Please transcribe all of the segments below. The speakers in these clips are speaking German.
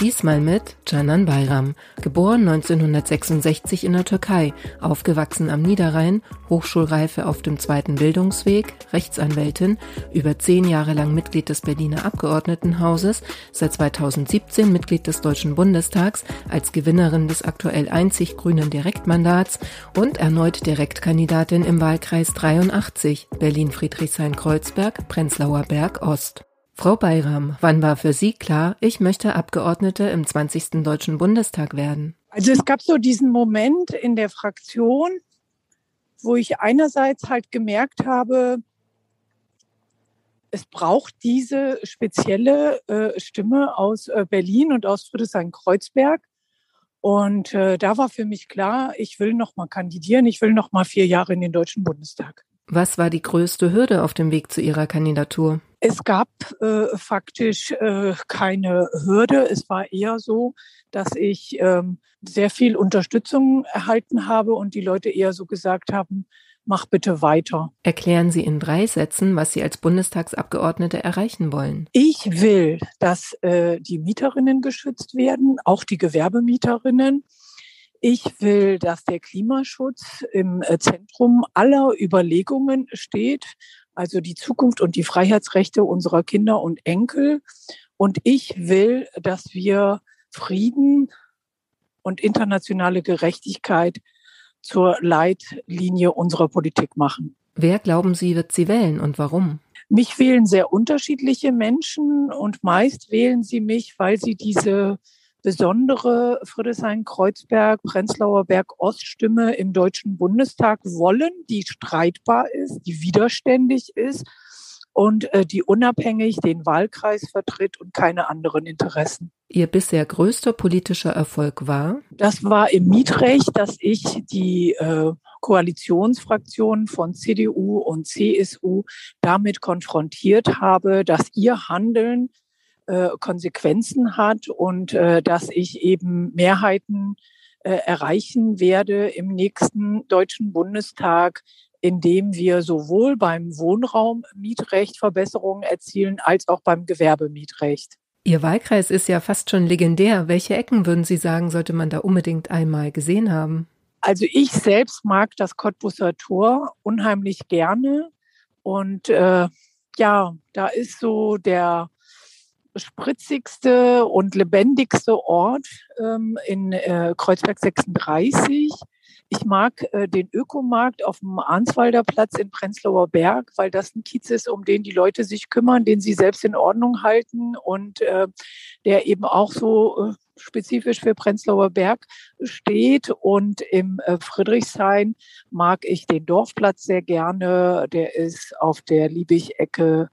Diesmal mit Canan Bayram, geboren 1966 in der Türkei, aufgewachsen am Niederrhein, Hochschulreife auf dem zweiten Bildungsweg, Rechtsanwältin, über zehn Jahre lang Mitglied des Berliner Abgeordnetenhauses, seit 2017 Mitglied des Deutschen Bundestags, als Gewinnerin des aktuell einzig grünen Direktmandats und erneut Direktkandidatin im Wahlkreis 83, Berlin-Friedrichshain-Kreuzberg, Prenzlauer Berg Ost. Frau Bayram, wann war für Sie klar, ich möchte Abgeordnete im 20. Deutschen Bundestag werden? Also es gab so diesen Moment in der Fraktion, wo ich einerseits halt gemerkt habe, es braucht diese spezielle äh, Stimme aus äh, Berlin und aus Friedrichshain-Kreuzberg. Und äh, da war für mich klar, ich will noch mal kandidieren, ich will noch mal vier Jahre in den Deutschen Bundestag. Was war die größte Hürde auf dem Weg zu Ihrer Kandidatur? Es gab äh, faktisch äh, keine Hürde. Es war eher so, dass ich ähm, sehr viel Unterstützung erhalten habe und die Leute eher so gesagt haben, mach bitte weiter. Erklären Sie in drei Sätzen, was Sie als Bundestagsabgeordnete erreichen wollen. Ich will, dass äh, die Mieterinnen geschützt werden, auch die Gewerbemieterinnen. Ich will, dass der Klimaschutz im äh, Zentrum aller Überlegungen steht also die Zukunft und die Freiheitsrechte unserer Kinder und Enkel. Und ich will, dass wir Frieden und internationale Gerechtigkeit zur Leitlinie unserer Politik machen. Wer glauben Sie, wird sie wählen und warum? Mich wählen sehr unterschiedliche Menschen und meist wählen sie mich, weil sie diese besondere Friedrichshain-Kreuzberg, Prenzlauer Berg-Oststimme im Deutschen Bundestag wollen, die streitbar ist, die widerständig ist und äh, die unabhängig den Wahlkreis vertritt und keine anderen Interessen. Ihr bisher größter politischer Erfolg war? Das war im Mietrecht, dass ich die äh, Koalitionsfraktionen von CDU und CSU damit konfrontiert habe, dass ihr Handeln äh, Konsequenzen hat und äh, dass ich eben Mehrheiten äh, erreichen werde im nächsten Deutschen Bundestag, indem wir sowohl beim Wohnraummietrecht Verbesserungen erzielen als auch beim Gewerbemietrecht. Ihr Wahlkreis ist ja fast schon legendär. Welche Ecken würden Sie sagen, sollte man da unbedingt einmal gesehen haben? Also ich selbst mag das Cottbusser Tor unheimlich gerne. Und äh, ja, da ist so der spritzigste und lebendigste Ort ähm, in äh, Kreuzberg 36. Ich mag äh, den Ökomarkt auf dem Arnswalder Platz in Prenzlauer Berg, weil das ein Kiez ist, um den die Leute sich kümmern, den sie selbst in Ordnung halten und äh, der eben auch so äh, spezifisch für Prenzlauer Berg steht. Und im äh, Friedrichshain mag ich den Dorfplatz sehr gerne. Der ist auf der Liebig-Ecke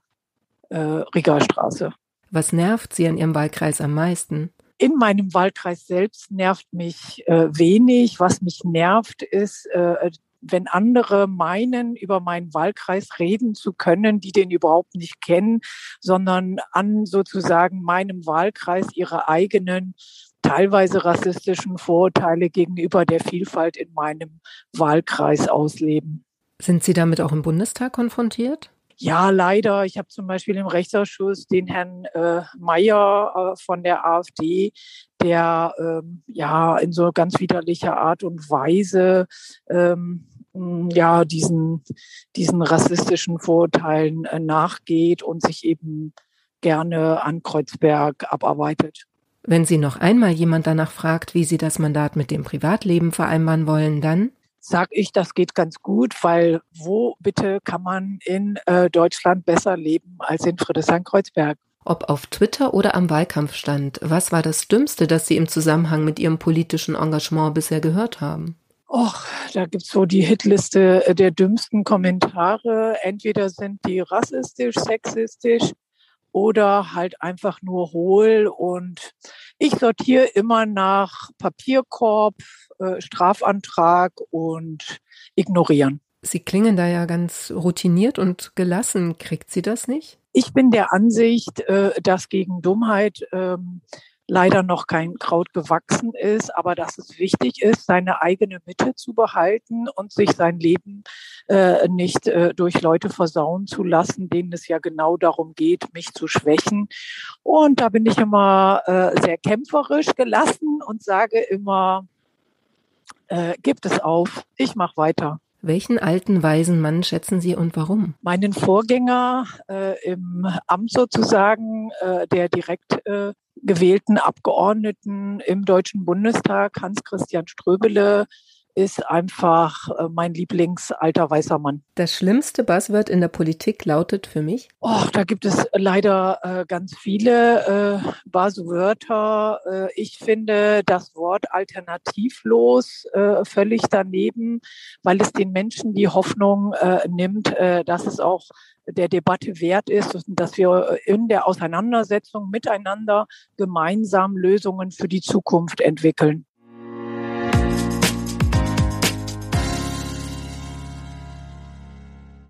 äh, Rigastraße. Was nervt Sie an Ihrem Wahlkreis am meisten? In meinem Wahlkreis selbst nervt mich äh, wenig. Was mich nervt, ist, äh, wenn andere meinen, über meinen Wahlkreis reden zu können, die den überhaupt nicht kennen, sondern an sozusagen meinem Wahlkreis ihre eigenen teilweise rassistischen Vorurteile gegenüber der Vielfalt in meinem Wahlkreis ausleben. Sind Sie damit auch im Bundestag konfrontiert? Ja, leider. Ich habe zum Beispiel im Rechtsausschuss den Herrn äh, Mayer äh, von der AfD, der ähm, ja in so ganz widerlicher Art und Weise ähm, ja diesen diesen rassistischen Vorurteilen äh, nachgeht und sich eben gerne an Kreuzberg abarbeitet. Wenn Sie noch einmal jemand danach fragt, wie Sie das Mandat mit dem Privatleben vereinbaren wollen, dann sage ich, das geht ganz gut, weil wo bitte kann man in äh, Deutschland besser leben als in Friedrichshain-Kreuzberg? Ob auf Twitter oder am Wahlkampfstand, was war das Dümmste, das Sie im Zusammenhang mit Ihrem politischen Engagement bisher gehört haben? Och, da gibt's so die Hitliste äh, der dümmsten Kommentare. Entweder sind die rassistisch, sexistisch oder halt einfach nur hohl. Und ich sortiere immer nach Papierkorb, äh, Strafantrag und ignorieren. Sie klingen da ja ganz routiniert und gelassen. Kriegt sie das nicht? Ich bin der Ansicht, äh, dass gegen Dummheit ähm, leider noch kein Kraut gewachsen ist, aber dass es wichtig ist, seine eigene Mitte zu behalten und sich sein Leben äh, nicht äh, durch Leute versauen zu lassen, denen es ja genau darum geht, mich zu schwächen. Und da bin ich immer äh, sehr kämpferisch gelassen und sage immer, äh, gibt es auf, ich mache weiter. Welchen alten, weisen Mann schätzen Sie und warum? Meinen Vorgänger äh, im Amt sozusagen, äh, der direkt äh, gewählten Abgeordneten im Deutschen Bundestag, Hans-Christian Ströbele, ist einfach äh, mein Lieblingsalter weißer Mann. Das schlimmste Buzzword in der Politik lautet für mich? Oh, da gibt es leider äh, ganz viele äh, Buzzwörter. Äh, ich finde das Wort alternativlos äh, völlig daneben, weil es den Menschen die Hoffnung äh, nimmt, äh, dass es auch der Debatte wert ist dass wir in der Auseinandersetzung miteinander gemeinsam Lösungen für die Zukunft entwickeln.